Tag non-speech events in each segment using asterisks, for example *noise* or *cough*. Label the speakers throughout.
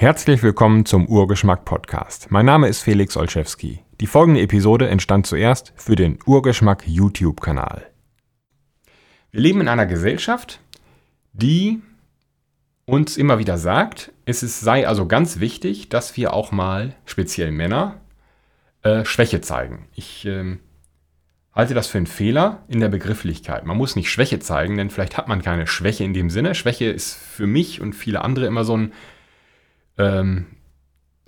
Speaker 1: Herzlich willkommen zum Urgeschmack Podcast. Mein Name ist Felix Olszewski. Die folgende Episode entstand zuerst für den Urgeschmack YouTube-Kanal. Wir leben in einer Gesellschaft, die uns immer wieder sagt, es sei also ganz wichtig, dass wir auch mal, speziell Männer, äh, Schwäche zeigen. Ich ähm, halte das für einen Fehler in der Begrifflichkeit. Man muss nicht Schwäche zeigen, denn vielleicht hat man keine Schwäche in dem Sinne. Schwäche ist für mich und viele andere immer so ein, ähm,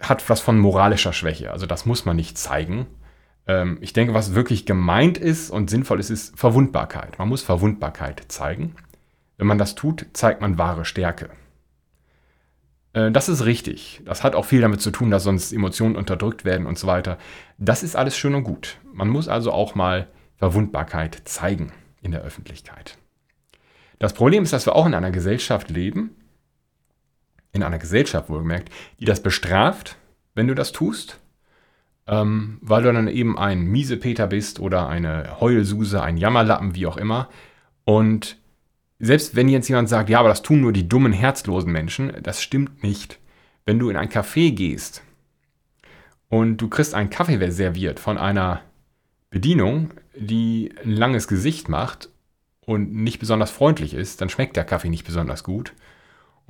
Speaker 1: hat was von moralischer Schwäche. Also das muss man nicht zeigen. Ähm, ich denke, was wirklich gemeint ist und sinnvoll ist, ist Verwundbarkeit. Man muss Verwundbarkeit zeigen. Wenn man das tut, zeigt man wahre Stärke. Äh, das ist richtig. Das hat auch viel damit zu tun, dass sonst Emotionen unterdrückt werden und so weiter. Das ist alles schön und gut. Man muss also auch mal Verwundbarkeit zeigen in der Öffentlichkeit. Das Problem ist, dass wir auch in einer Gesellschaft leben, in einer Gesellschaft wohlgemerkt, die das bestraft, wenn du das tust, ähm, weil du dann eben ein Miesepeter bist oder eine Heulsuse, ein Jammerlappen, wie auch immer. Und selbst wenn jetzt jemand sagt, ja, aber das tun nur die dummen, herzlosen Menschen, das stimmt nicht. Wenn du in ein Café gehst und du kriegst einen Kaffee serviert von einer Bedienung, die ein langes Gesicht macht und nicht besonders freundlich ist, dann schmeckt der Kaffee nicht besonders gut.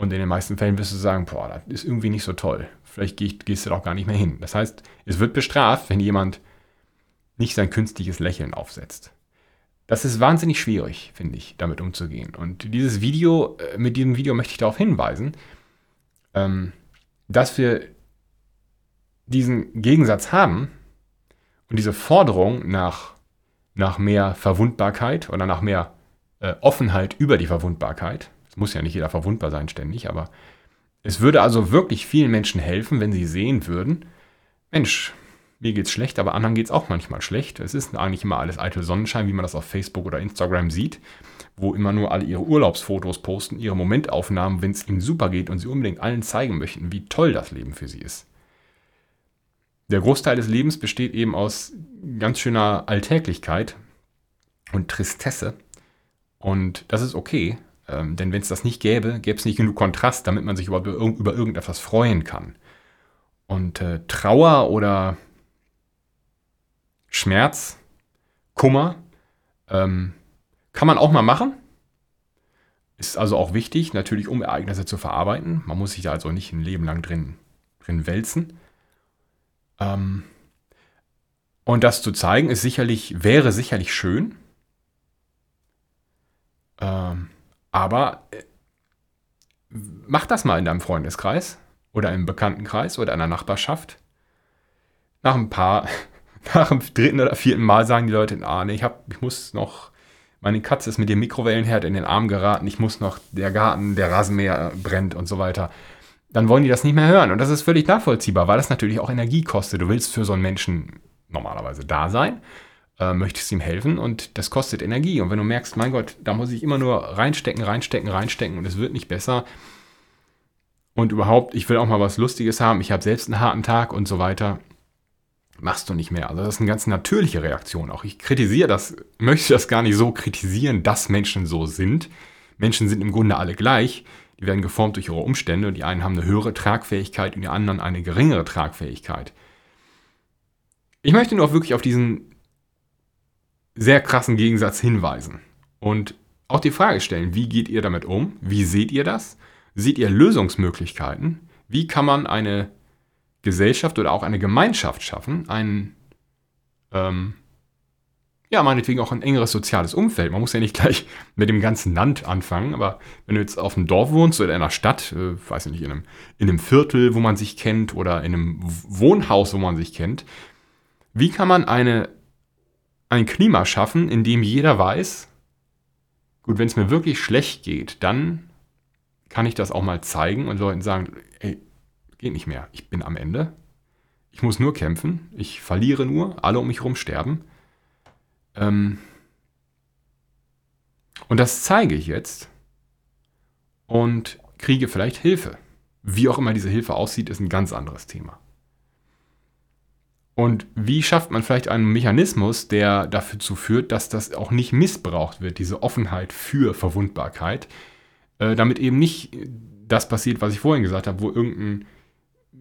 Speaker 1: Und in den meisten Fällen wirst du sagen, boah, das ist irgendwie nicht so toll. Vielleicht gehst du da auch gar nicht mehr hin. Das heißt, es wird bestraft, wenn jemand nicht sein künstliches Lächeln aufsetzt. Das ist wahnsinnig schwierig, finde ich, damit umzugehen. Und dieses Video, äh, mit diesem Video möchte ich darauf hinweisen, ähm, dass wir diesen Gegensatz haben, und diese Forderung nach, nach mehr Verwundbarkeit oder nach mehr äh, Offenheit über die Verwundbarkeit, es muss ja nicht jeder verwundbar sein ständig, aber es würde also wirklich vielen Menschen helfen, wenn sie sehen würden, Mensch, mir geht's schlecht, aber anderen geht's auch manchmal schlecht. Es ist eigentlich immer alles eitel Sonnenschein, wie man das auf Facebook oder Instagram sieht, wo immer nur alle ihre Urlaubsfotos posten, ihre Momentaufnahmen, wenn es ihnen super geht und sie unbedingt allen zeigen möchten, wie toll das Leben für sie ist der Großteil des Lebens besteht eben aus ganz schöner Alltäglichkeit und Tristesse. Und das ist okay, ähm, denn wenn es das nicht gäbe, gäbe es nicht genug Kontrast, damit man sich überhaupt über, irgendetwas freuen kann. Und äh, Trauer oder Schmerz, Kummer, ähm, kann man auch mal machen. Ist also auch wichtig, natürlich, um Ereignisse zu verarbeiten. Man muss sich da also nicht ein Leben lang drin, drin wälzen. Ähm, und das zu zeigen, ist sicherlich, wäre sicherlich schön. Ähm, aber äh, mach das mal in deinem Freundeskreis oder im Bekanntenkreis oder in der Nachbarschaft. Nach ein paar, *laughs* nach dem dritten oder vierten Mal sagen die Leute, ah, nee, ich, hab, ich muss noch, meine Katze ist mit dem Mikrowellenherd in den Arm geraten, ich muss noch, der Garten, der Rasenmäher brennt und so weiter dann wollen die das nicht mehr hören. Und das ist völlig nachvollziehbar, weil das natürlich auch Energie kostet. Du willst für so einen Menschen normalerweise da sein, äh, möchtest ihm helfen und das kostet Energie. Und wenn du merkst, mein Gott, da muss ich immer nur reinstecken, reinstecken, reinstecken und es wird nicht besser. Und überhaupt, ich will auch mal was Lustiges haben, ich habe selbst einen harten Tag und so weiter, machst du nicht mehr. Also das ist eine ganz natürliche Reaktion auch. Ich kritisiere das, möchte das gar nicht so kritisieren, dass Menschen so sind. Menschen sind im Grunde alle gleich. Die werden geformt durch ihre Umstände und die einen haben eine höhere Tragfähigkeit und die anderen eine geringere Tragfähigkeit. Ich möchte nur auch wirklich auf diesen sehr krassen Gegensatz hinweisen und auch die Frage stellen, wie geht ihr damit um? Wie seht ihr das? Seht ihr Lösungsmöglichkeiten? Wie kann man eine Gesellschaft oder auch eine Gemeinschaft schaffen, einen ähm, ja, meinetwegen auch ein engeres soziales Umfeld. Man muss ja nicht *laughs* gleich mit dem ganzen Land anfangen, aber wenn du jetzt auf einem Dorf wohnst oder in einer Stadt, äh, weiß ich nicht, in einem, in einem Viertel, wo man sich kennt oder in einem Wohnhaus, wo man sich kennt, wie kann man eine, ein Klima schaffen, in dem jeder weiß, gut, wenn es mir wirklich schlecht geht, dann kann ich das auch mal zeigen und Leuten sagen, ey, geht nicht mehr, ich bin am Ende, ich muss nur kämpfen, ich verliere nur, alle um mich herum sterben ähm, und das zeige ich jetzt und kriege vielleicht Hilfe. Wie auch immer diese Hilfe aussieht, ist ein ganz anderes Thema. Und wie schafft man vielleicht einen Mechanismus, der dazu führt, dass das auch nicht missbraucht wird, diese Offenheit für Verwundbarkeit, äh, damit eben nicht das passiert, was ich vorhin gesagt habe, wo irgendein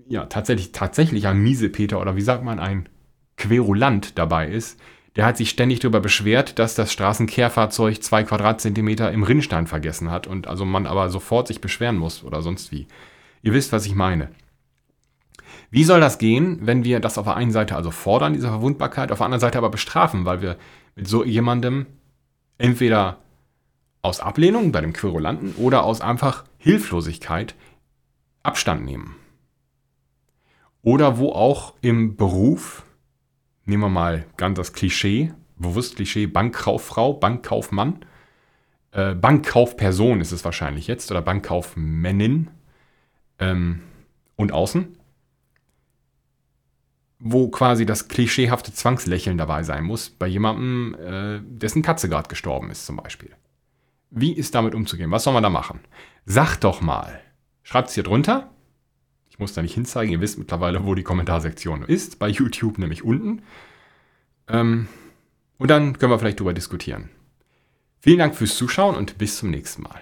Speaker 1: ja, tatsächlich, tatsächlich ein Miesepeter oder wie sagt man, ein Querulant dabei ist, der hat sich ständig darüber beschwert, dass das Straßenkehrfahrzeug zwei Quadratzentimeter im Rinnstein vergessen hat und also man aber sofort sich beschweren muss oder sonst wie. Ihr wisst, was ich meine. Wie soll das gehen, wenn wir das auf der einen Seite also fordern, diese Verwundbarkeit, auf der anderen Seite aber bestrafen, weil wir mit so jemandem entweder aus Ablehnung bei dem Querulanten oder aus einfach Hilflosigkeit Abstand nehmen? Oder wo auch im Beruf, nehmen wir mal ganz das Klischee, bewusst Klischee, Bankkauffrau, Bankkaufmann, äh, Bankkaufperson ist es wahrscheinlich jetzt oder Bankkaufmännin ähm, und außen, wo quasi das klischeehafte Zwangslächeln dabei sein muss, bei jemandem, äh, dessen Katze gerade gestorben ist zum Beispiel. Wie ist damit umzugehen? Was soll man da machen? Sagt doch mal. Schreibt es hier drunter. Ich muss da nicht hinzeigen. Ihr wisst mittlerweile, wo die Kommentarsektion ist. Bei YouTube nämlich unten. Ähm, und dann können wir vielleicht drüber diskutieren. Vielen Dank fürs Zuschauen und bis zum nächsten Mal.